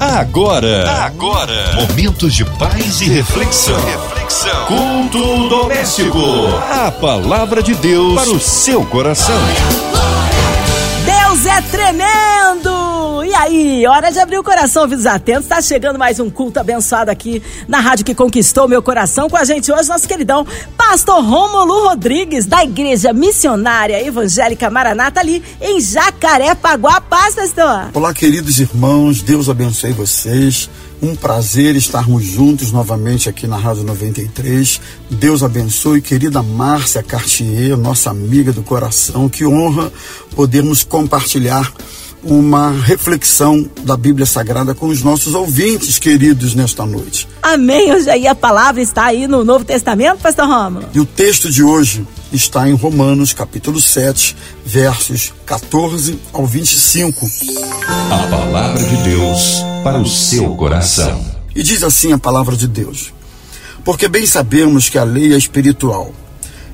Agora, agora, momentos de paz e reflexão. reflexão. Culto doméstico. A palavra de Deus para o seu coração. Deus é tremendo! E aí, hora de abrir o coração, ouvidos atentos. Está chegando mais um culto abençoado aqui na rádio que conquistou meu coração. Com a gente hoje, nosso queridão Pastor Rômulo Rodrigues, da Igreja Missionária Evangélica Maranata, ali em Jacarepaguá. Paz, pastor! Olá, queridos irmãos, Deus abençoe vocês. Um prazer estarmos juntos novamente aqui na Rádio 93. Deus abençoe, querida Márcia Cartier, nossa amiga do coração. Que honra podermos compartilhar uma reflexão da Bíblia Sagrada com os nossos ouvintes queridos nesta noite. Amém. Hoje aí a palavra está aí no Novo Testamento, pastor Rômulo. E o texto de hoje está em Romanos, capítulo 7, versos 14 ao 25. A palavra de Deus para o seu coração. E diz assim a palavra de Deus: Porque bem sabemos que a lei é espiritual.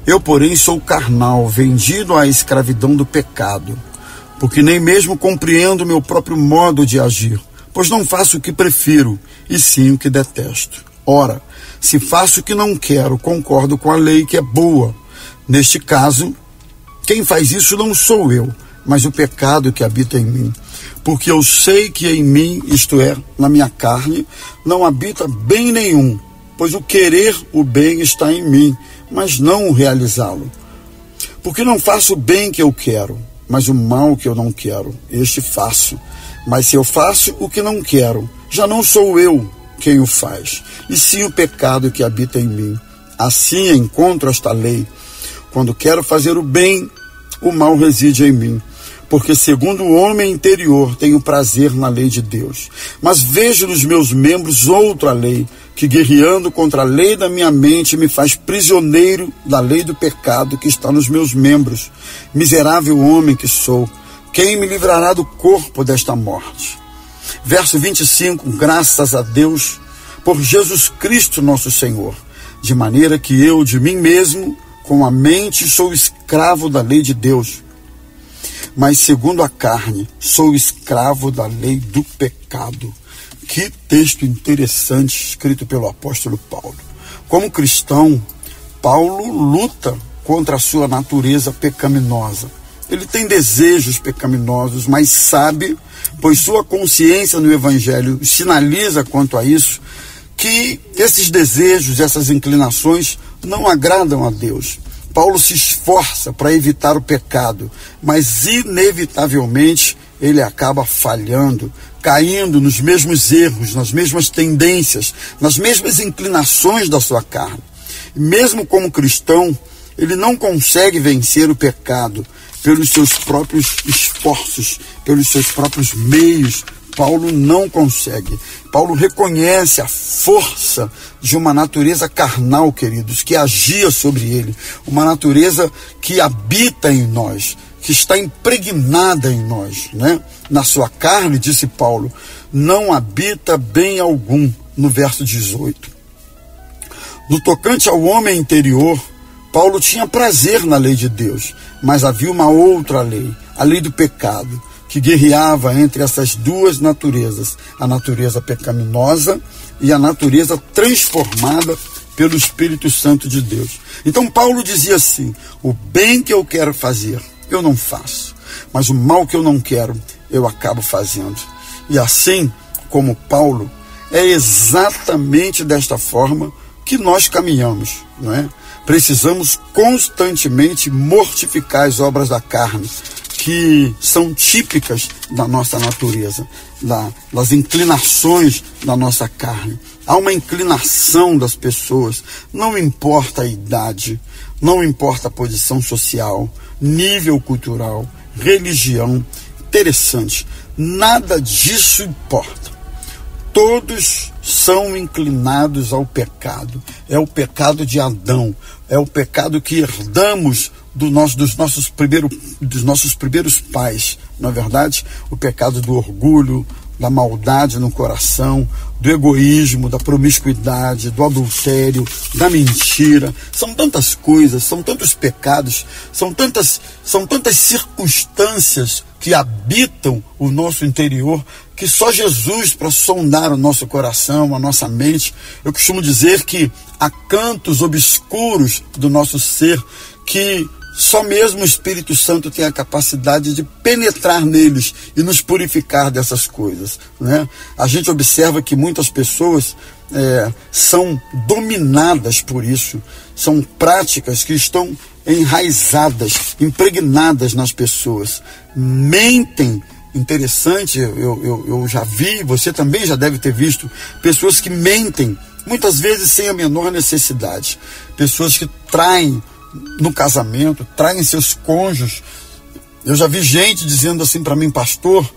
Eu, porém, sou carnal, vendido à escravidão do pecado, porque nem mesmo compreendo meu próprio modo de agir, pois não faço o que prefiro, e sim o que detesto. Ora, se faço o que não quero, concordo com a lei que é boa. Neste caso, quem faz isso não sou eu, mas o pecado que habita em mim. Porque eu sei que em mim, isto é, na minha carne, não habita bem nenhum, pois o querer o bem está em mim, mas não o realizá-lo. Porque não faço o bem que eu quero, mas o mal que eu não quero, este faço. Mas se eu faço o que não quero, já não sou eu quem o faz, e sim o pecado que habita em mim. Assim encontro esta lei. Quando quero fazer o bem, o mal reside em mim. Porque, segundo o homem interior, tenho prazer na lei de Deus. Mas vejo nos meus membros outra lei, que guerreando contra a lei da minha mente me faz prisioneiro da lei do pecado que está nos meus membros. Miserável homem que sou, quem me livrará do corpo desta morte? Verso 25: Graças a Deus por Jesus Cristo nosso Senhor, de maneira que eu de mim mesmo, com a mente, sou escravo da lei de Deus mas segundo a carne, sou escravo da lei do pecado. Que texto interessante escrito pelo apóstolo Paulo. Como cristão, Paulo luta contra a sua natureza pecaminosa. Ele tem desejos pecaminosos, mas sabe, pois sua consciência no Evangelho sinaliza quanto a isso, que esses desejos, essas inclinações não agradam a Deus. Paulo se esforça para evitar o pecado, mas inevitavelmente ele acaba falhando, caindo nos mesmos erros, nas mesmas tendências, nas mesmas inclinações da sua carne. mesmo como cristão, ele não consegue vencer o pecado pelos seus próprios esforços, pelos seus próprios meios, Paulo não consegue. Paulo reconhece a força de uma natureza carnal, queridos, que agia sobre ele, uma natureza que habita em nós, que está impregnada em nós, né? Na sua carne, disse Paulo, não habita bem algum, no verso 18. No tocante ao homem interior, Paulo tinha prazer na lei de Deus, mas havia uma outra lei, a lei do pecado que guerreava entre essas duas naturezas, a natureza pecaminosa e a natureza transformada pelo Espírito Santo de Deus. Então Paulo dizia assim: o bem que eu quero fazer, eu não faço, mas o mal que eu não quero, eu acabo fazendo. E assim como Paulo, é exatamente desta forma que nós caminhamos, não é? Precisamos constantemente mortificar as obras da carne, que são típicas da nossa natureza, da, das inclinações da nossa carne. Há uma inclinação das pessoas, não importa a idade, não importa a posição social, nível cultural, religião. Interessante, nada disso importa. Todos são inclinados ao pecado. É o pecado de Adão, é o pecado que herdamos do nosso, dos, nossos primeiro, dos nossos primeiros pais, na é verdade, o pecado do orgulho, da maldade no coração, do egoísmo, da promiscuidade, do adultério, da mentira. São tantas coisas, são tantos pecados, são tantas, são tantas circunstâncias que habitam o nosso interior que só Jesus para sondar o nosso coração, a nossa mente. Eu costumo dizer que há cantos obscuros do nosso ser que só mesmo o Espírito Santo tem a capacidade de penetrar neles e nos purificar dessas coisas. Né? A gente observa que muitas pessoas é, são dominadas por isso, são práticas que estão enraizadas, impregnadas nas pessoas, mentem. Interessante, eu, eu, eu já vi, você também já deve ter visto, pessoas que mentem, muitas vezes sem a menor necessidade, pessoas que traem no casamento, traem seus cônjuges. Eu já vi gente dizendo assim para mim, pastor,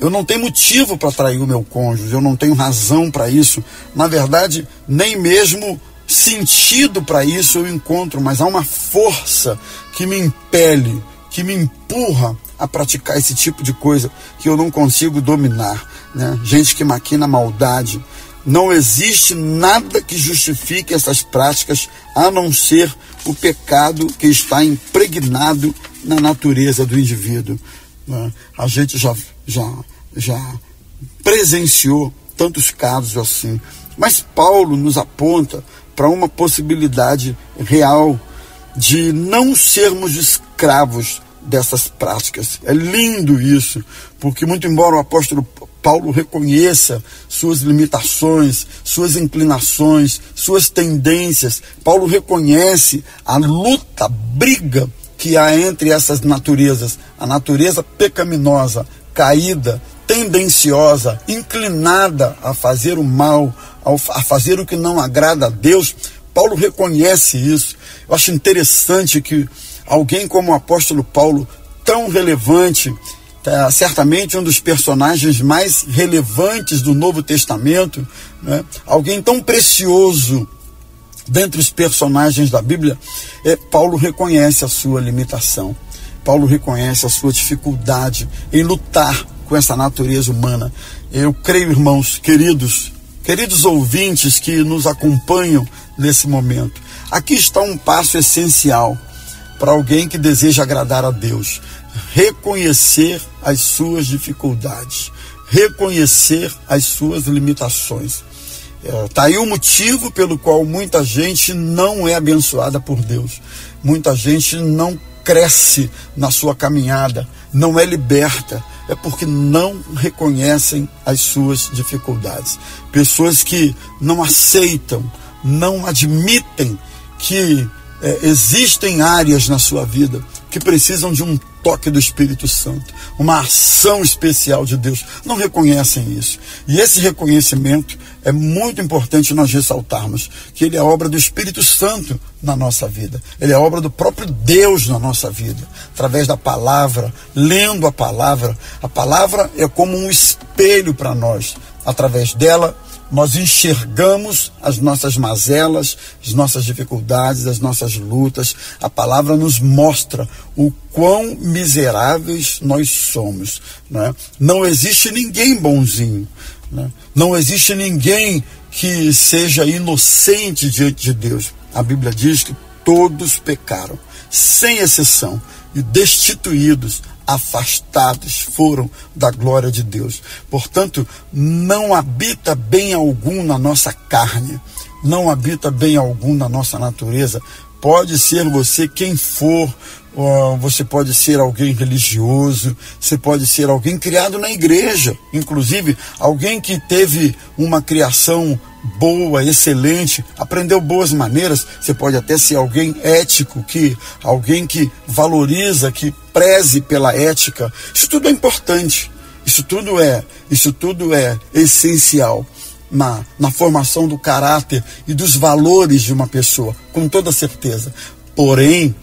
eu não tenho motivo para trair o meu cônjuge, eu não tenho razão para isso. Na verdade, nem mesmo sentido para isso eu encontro, mas há uma força que me impele, que me empurra a praticar esse tipo de coisa que eu não consigo dominar. Né? Gente que maquina maldade. Não existe nada que justifique essas práticas a não ser o pecado que está impregnado na natureza do indivíduo. Né? A gente já, já, já presenciou tantos casos assim. Mas Paulo nos aponta para uma possibilidade real de não sermos escravos dessas práticas. É lindo isso, porque muito embora o apóstolo Paulo reconheça suas limitações, suas inclinações, suas tendências. Paulo reconhece a luta, a briga que há entre essas naturezas, a natureza pecaminosa, caída, tendenciosa, inclinada a fazer o mal, a fazer o que não agrada a Deus. Paulo reconhece isso. Eu acho interessante que alguém como o apóstolo Paulo, tão relevante, é, certamente um dos personagens mais relevantes do Novo Testamento, né? alguém tão precioso dentre os personagens da Bíblia, é, Paulo reconhece a sua limitação. Paulo reconhece a sua dificuldade em lutar com essa natureza humana. Eu creio, irmãos, queridos, queridos ouvintes que nos acompanham nesse momento, aqui está um passo essencial para alguém que deseja agradar a Deus reconhecer as suas dificuldades, reconhecer as suas limitações. Está é, tá aí o motivo pelo qual muita gente não é abençoada por Deus. Muita gente não cresce na sua caminhada, não é liberta, é porque não reconhecem as suas dificuldades. Pessoas que não aceitam, não admitem que é, existem áreas na sua vida que precisam de um toque do Espírito Santo, uma ação especial de Deus. Não reconhecem isso. E esse reconhecimento é muito importante nós ressaltarmos que ele é obra do Espírito Santo na nossa vida. Ele é obra do próprio Deus na nossa vida, através da palavra, lendo a palavra. A palavra é como um espelho para nós. Através dela, nós enxergamos as nossas mazelas, as nossas dificuldades, as nossas lutas. A palavra nos mostra o quão miseráveis nós somos. Né? Não existe ninguém bonzinho. Né? Não existe ninguém que seja inocente diante de Deus. A Bíblia diz que todos pecaram, sem exceção, e destituídos afastados foram da glória de Deus. Portanto, não habita bem algum na nossa carne, não habita bem algum na nossa natureza. Pode ser você quem for, você pode ser alguém religioso, você pode ser alguém criado na igreja, inclusive alguém que teve uma criação boa, excelente, aprendeu boas maneiras, você pode até ser alguém ético, que alguém que valoriza, que preze pela ética. Isso tudo é importante. Isso tudo é, isso tudo é essencial na, na formação do caráter e dos valores de uma pessoa, com toda certeza. Porém,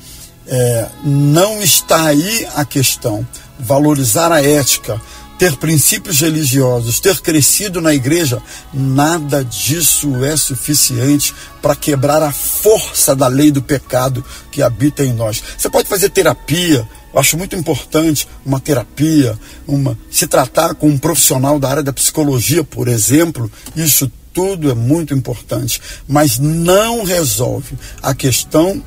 é, não está aí a questão. Valorizar a ética, ter princípios religiosos, ter crescido na igreja, nada disso é suficiente para quebrar a força da lei do pecado que habita em nós. Você pode fazer terapia, eu acho muito importante uma terapia, uma se tratar com um profissional da área da psicologia, por exemplo, isso tudo é muito importante, mas não resolve a questão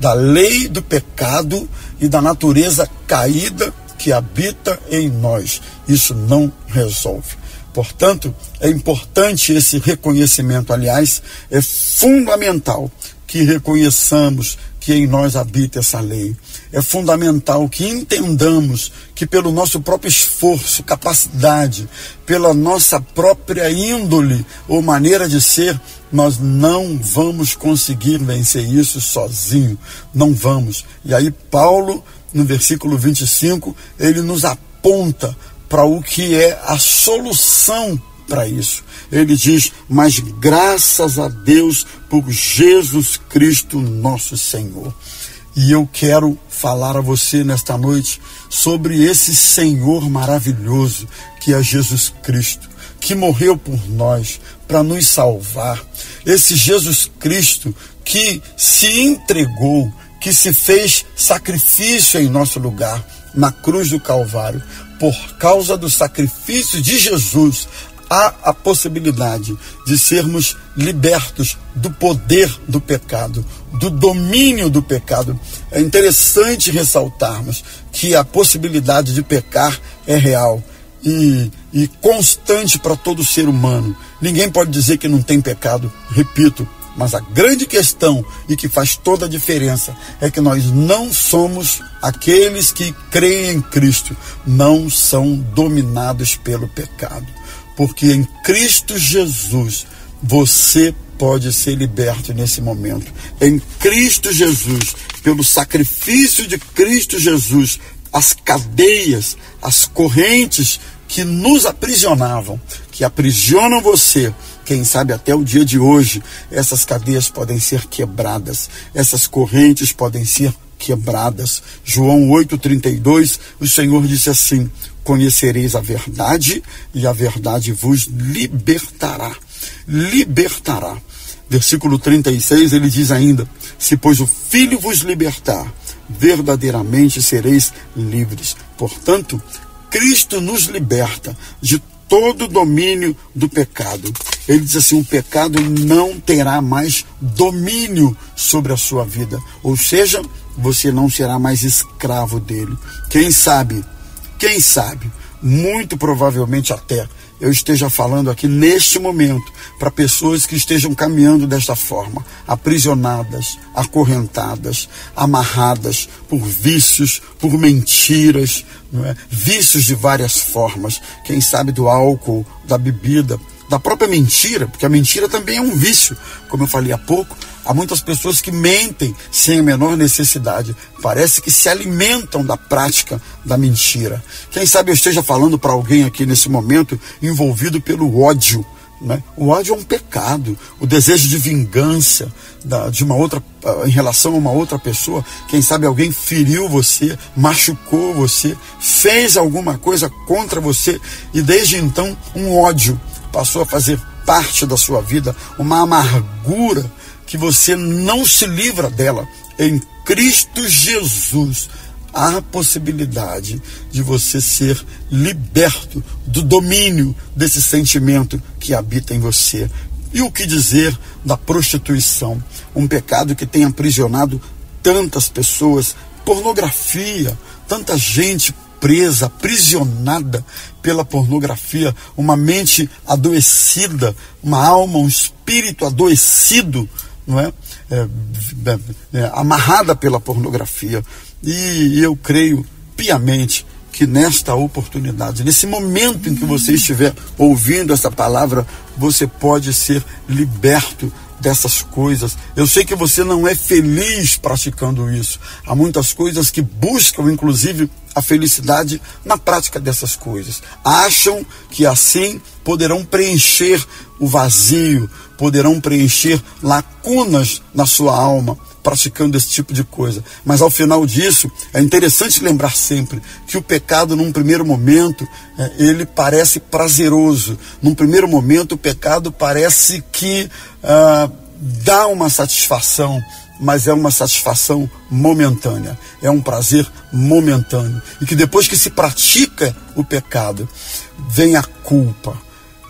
da lei do pecado e da natureza caída que habita em nós. Isso não resolve. Portanto, é importante esse reconhecimento. Aliás, é fundamental que reconheçamos que em nós habita essa lei. É fundamental que entendamos que, pelo nosso próprio esforço, capacidade, pela nossa própria índole ou maneira de ser, nós não vamos conseguir vencer isso sozinho. Não vamos. E aí, Paulo, no versículo 25, ele nos aponta para o que é a solução para isso. Ele diz: Mas graças a Deus por Jesus Cristo, nosso Senhor. E eu quero falar a você nesta noite sobre esse Senhor maravilhoso que é Jesus Cristo, que morreu por nós para nos salvar. Esse Jesus Cristo que se entregou, que se fez sacrifício em nosso lugar na cruz do Calvário. Por causa do sacrifício de Jesus, há a possibilidade de sermos libertos do poder do pecado, do domínio do pecado. É interessante ressaltarmos que a possibilidade de pecar é real e, e constante para todo ser humano. Ninguém pode dizer que não tem pecado. Repito, mas a grande questão e que faz toda a diferença é que nós não somos aqueles que creem em Cristo, não são dominados pelo pecado porque em Cristo Jesus você pode ser liberto nesse momento. Em Cristo Jesus, pelo sacrifício de Cristo Jesus, as cadeias, as correntes que nos aprisionavam, que aprisionam você, quem sabe até o dia de hoje, essas cadeias podem ser quebradas, essas correntes podem ser quebradas. João 8,32, o Senhor disse assim: Conhecereis a verdade, e a verdade vos libertará. Libertará. Versículo 36, ele diz ainda: Se, pois, o Filho vos libertar, verdadeiramente sereis livres. Portanto, Cristo nos liberta de todo o domínio do pecado. Ele diz assim: o pecado não terá mais domínio sobre a sua vida. Ou seja, você não será mais escravo dele. Quem sabe, quem sabe, muito provavelmente até eu esteja falando aqui neste momento para pessoas que estejam caminhando desta forma, aprisionadas, acorrentadas, amarradas por vícios, por mentiras, é? vícios de várias formas. Quem sabe do álcool, da bebida, da própria mentira, porque a mentira também é um vício, como eu falei há pouco. Há muitas pessoas que mentem sem a menor necessidade. Parece que se alimentam da prática da mentira. Quem sabe eu esteja falando para alguém aqui nesse momento envolvido pelo ódio. Né? O ódio é um pecado. O desejo de vingança da, de uma outra, ah, em relação a uma outra pessoa. Quem sabe alguém feriu você, machucou você, fez alguma coisa contra você e desde então um ódio passou a fazer parte da sua vida, uma amargura que você não se livra dela. Em Cristo Jesus há a possibilidade de você ser liberto do domínio desse sentimento que habita em você. E o que dizer da prostituição? Um pecado que tem aprisionado tantas pessoas, pornografia, tanta gente presa, aprisionada pela pornografia, uma mente adoecida, uma alma, um espírito adoecido, não é? é, é, é amarrada pela pornografia. E eu creio piamente que nesta oportunidade, nesse momento em que você estiver ouvindo essa palavra, você pode ser liberto dessas coisas. Eu sei que você não é feliz praticando isso. Há muitas coisas que buscam, inclusive, a felicidade na prática dessas coisas. Acham que assim poderão preencher o vazio, poderão preencher lacunas na sua alma praticando esse tipo de coisa. Mas ao final disso, é interessante lembrar sempre que o pecado, num primeiro momento, é, ele parece prazeroso. Num primeiro momento, o pecado parece que ah, dá uma satisfação, mas é uma satisfação momentânea, é um prazer momentâneo. E que depois que se pratica o pecado, vem a culpa.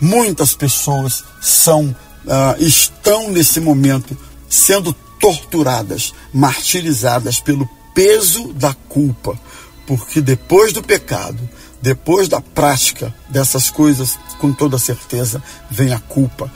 Muitas pessoas são, ah, estão nesse momento sendo torturadas, martirizadas pelo peso da culpa, porque depois do pecado, depois da prática dessas coisas, com toda certeza, vem a culpa.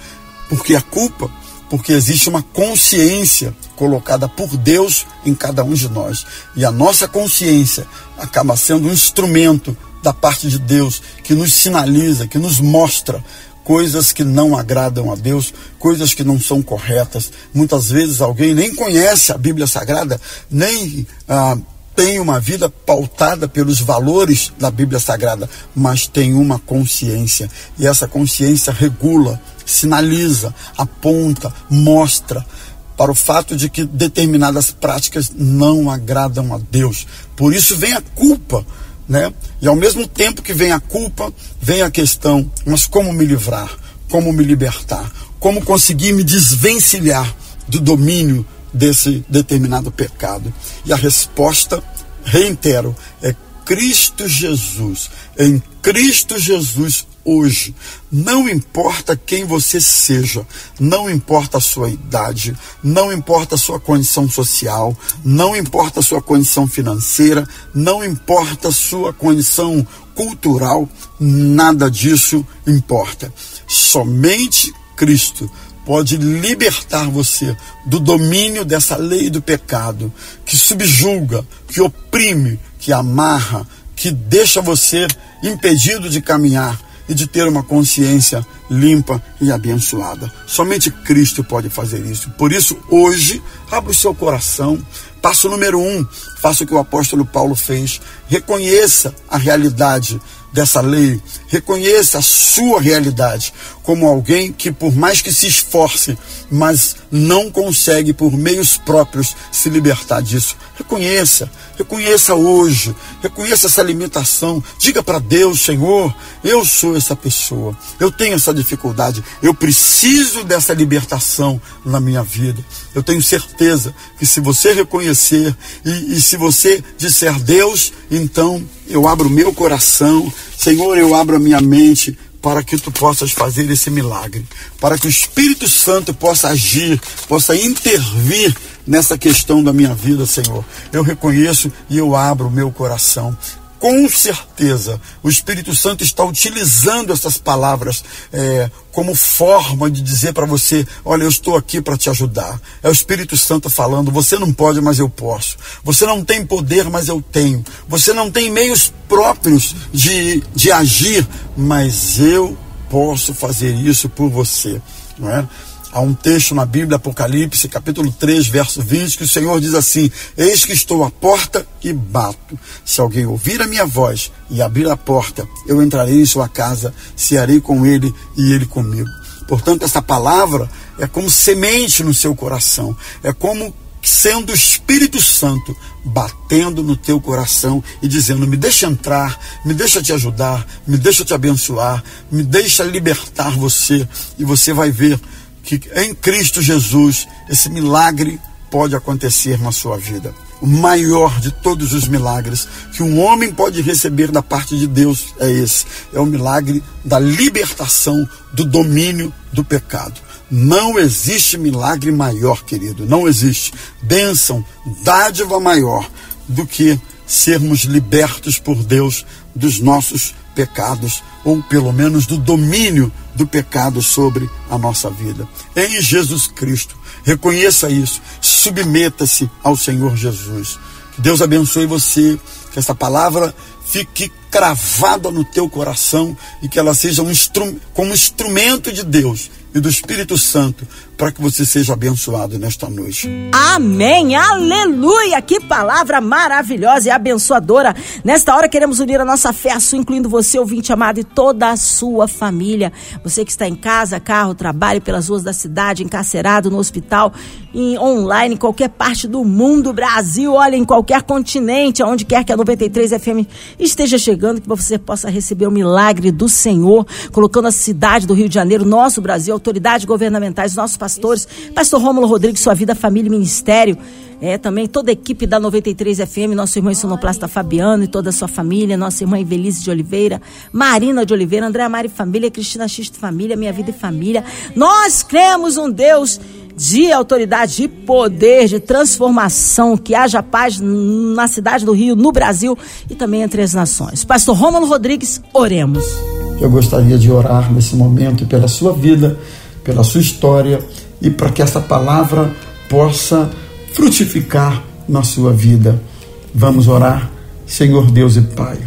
Porque a culpa porque existe uma consciência colocada por Deus em cada um de nós. E a nossa consciência acaba sendo um instrumento da parte de Deus que nos sinaliza, que nos mostra coisas que não agradam a Deus, coisas que não são corretas. Muitas vezes alguém nem conhece a Bíblia Sagrada, nem ah, tem uma vida pautada pelos valores da Bíblia Sagrada, mas tem uma consciência. E essa consciência regula sinaliza, aponta, mostra para o fato de que determinadas práticas não agradam a Deus. Por isso vem a culpa, né? E ao mesmo tempo que vem a culpa, vem a questão: mas como me livrar? Como me libertar? Como conseguir me desvencilhar do domínio desse determinado pecado? E a resposta, reitero, é Cristo Jesus. Em Cristo Jesus hoje. Não importa quem você seja, não importa a sua idade, não importa a sua condição social, não importa a sua condição financeira, não importa a sua condição cultural, nada disso importa. Somente Cristo pode libertar você do domínio dessa lei do pecado que subjuga, que oprime, que amarra, que deixa você impedido de caminhar e de ter uma consciência limpa e abençoada. Somente Cristo pode fazer isso. Por isso, hoje, abra o seu coração. Passo número um, faça o que o apóstolo Paulo fez. Reconheça a realidade dessa lei. Reconheça a sua realidade como alguém que, por mais que se esforce, mas não consegue, por meios próprios, se libertar disso. Reconheça, reconheça hoje, reconheça essa limitação. Diga para Deus, Senhor, eu sou essa pessoa, eu tenho essa dificuldade, eu preciso dessa libertação na minha vida. Eu tenho certeza que se você reconhecer e, e se você disser Deus, então eu abro meu coração, Senhor, eu abro a minha mente para que tu possas fazer esse milagre, para que o Espírito Santo possa agir, possa intervir nessa questão da minha vida, Senhor. Eu reconheço e eu abro o meu coração com certeza o Espírito Santo está utilizando essas palavras é, como forma de dizer para você: olha, eu estou aqui para te ajudar. É o Espírito Santo falando: você não pode, mas eu posso. Você não tem poder, mas eu tenho. Você não tem meios próprios de, de agir, mas eu posso fazer isso por você. Não é? Há um texto na Bíblia, Apocalipse, capítulo 3, verso 20, que o Senhor diz assim: Eis que estou à porta e bato. Se alguém ouvir a minha voz e abrir a porta, eu entrarei em sua casa, cearei com ele e ele comigo. Portanto, essa palavra é como semente no seu coração, é como sendo o Espírito Santo batendo no teu coração e dizendo: Me deixa entrar, me deixa te ajudar, me deixa te abençoar, me deixa libertar você, e você vai ver que em Cristo Jesus esse milagre pode acontecer na sua vida. O maior de todos os milagres que um homem pode receber da parte de Deus é esse: é o milagre da libertação do domínio do pecado. Não existe milagre maior, querido, não existe bênção, dádiva maior do que sermos libertos por Deus dos nossos pecados, ou pelo menos do domínio do pecado sobre a nossa vida. Em Jesus Cristo, reconheça isso, submeta-se ao Senhor Jesus. Que Deus abençoe você, que essa palavra fique cravada no teu coração e que ela seja um instru como instrumento de Deus e do Espírito Santo para que você seja abençoado nesta noite. Amém, aleluia! Que palavra maravilhosa e abençoadora. Nesta hora queremos unir a nossa fé a sua, incluindo você, ouvinte amado, e toda a sua família. Você que está em casa, carro, trabalho, pelas ruas da cidade, encarcerado no hospital, em online, em qualquer parte do mundo, Brasil, olha, em qualquer continente, aonde quer que a 93 FM esteja chegando, que você possa receber o milagre do Senhor, colocando a cidade do Rio de Janeiro, nosso Brasil, autoridades governamentais, nossos pastor Rômulo Rodrigues, sua vida, família e ministério. É, também toda a equipe da 93 FM, nosso irmão Sonoplasta Fabiano e toda a sua família, nossa irmã Evelise de Oliveira, Marina de Oliveira, André Mari Família, Cristina Xisto Família, Minha Vida e Família. Nós cremos um Deus de autoridade, de poder, de transformação, que haja paz na cidade do Rio, no Brasil e também entre as nações. Pastor Rômulo Rodrigues, oremos. Eu gostaria de orar nesse momento pela sua vida, pela sua história e para que essa palavra possa frutificar na sua vida. Vamos orar, Senhor Deus e Pai.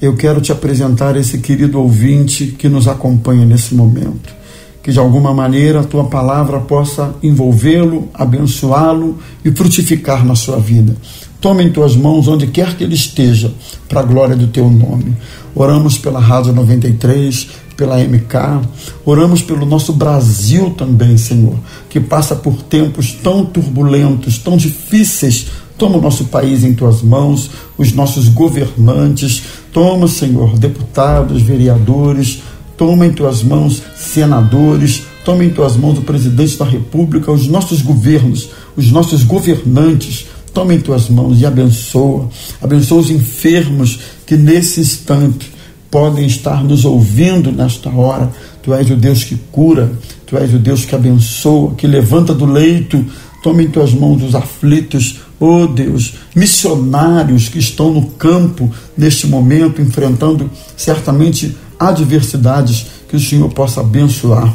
Eu quero te apresentar esse querido ouvinte que nos acompanha nesse momento. Que de alguma maneira a tua palavra possa envolvê-lo, abençoá-lo e frutificar na sua vida. Toma em tuas mãos onde quer que ele esteja, para a glória do teu nome. Oramos pela Rádio 93, pela MK, oramos pelo nosso Brasil também, Senhor, que passa por tempos tão turbulentos, tão difíceis. Toma o nosso país em tuas mãos, os nossos governantes, toma, Senhor, deputados, vereadores, toma em tuas mãos senadores, toma em tuas mãos o presidente da República, os nossos governos, os nossos governantes, toma em tuas mãos e abençoa, abençoa os enfermos que nesse instante podem estar nos ouvindo nesta hora. Tu és o Deus que cura, tu és o Deus que abençoa, que levanta do leito. Toma em tuas mãos os aflitos, oh Deus, missionários que estão no campo neste momento, enfrentando certamente adversidades, que o Senhor possa abençoar.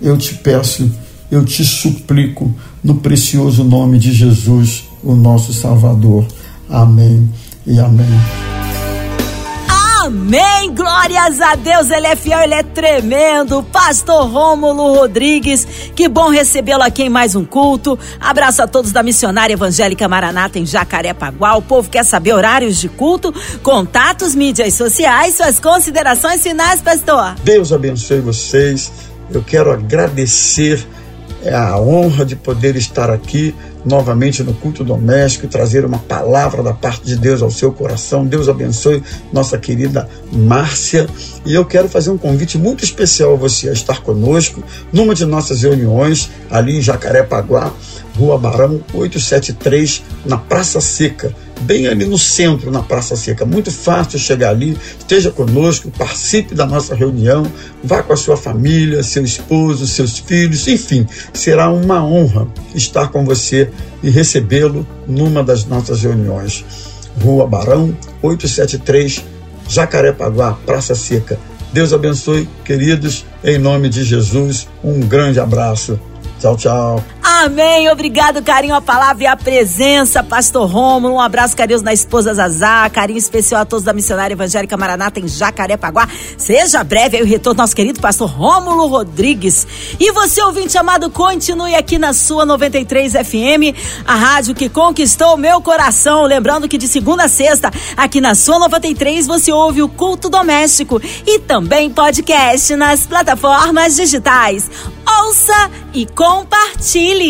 Eu te peço, eu te suplico, no precioso nome de Jesus, o nosso Salvador. Amém e amém. Amém! Glórias a Deus, ele é fiel, ele é tremendo. Pastor Rômulo Rodrigues, que bom recebê-lo aqui em mais um culto. Abraço a todos da Missionária Evangélica Maranata em Jacarepaguá. O povo quer saber horários de culto, contatos, mídias sociais, suas considerações finais, pastor. Deus abençoe vocês. Eu quero agradecer é a honra de poder estar aqui novamente no culto doméstico e trazer uma palavra da parte de Deus ao seu coração. Deus abençoe nossa querida Márcia. E eu quero fazer um convite muito especial a você a estar conosco numa de nossas reuniões ali em Jacarepaguá, Rua Barão 873, na Praça Seca bem ali no centro, na Praça Seca. Muito fácil chegar ali, esteja conosco, participe da nossa reunião, vá com a sua família, seu esposo, seus filhos, enfim, será uma honra estar com você e recebê-lo numa das nossas reuniões. Rua Barão, 873, Jacarepaguá, Praça Seca. Deus abençoe, queridos, em nome de Jesus. Um grande abraço. Tchau, tchau. Amém. Obrigado, carinho, a palavra e a presença, Pastor Rômulo. Um abraço carinhoso na esposa Zazá. Carinho especial a todos da Missionária Evangélica Maranata em Jacarepaguá. Seja breve aí o retorno nosso querido Pastor Rômulo Rodrigues. E você, ouvinte amado, continue aqui na sua 93 FM, a rádio que conquistou o meu coração. Lembrando que de segunda a sexta, aqui na sua 93, você ouve o culto doméstico e também podcast nas plataformas digitais. Ouça e compartilhe.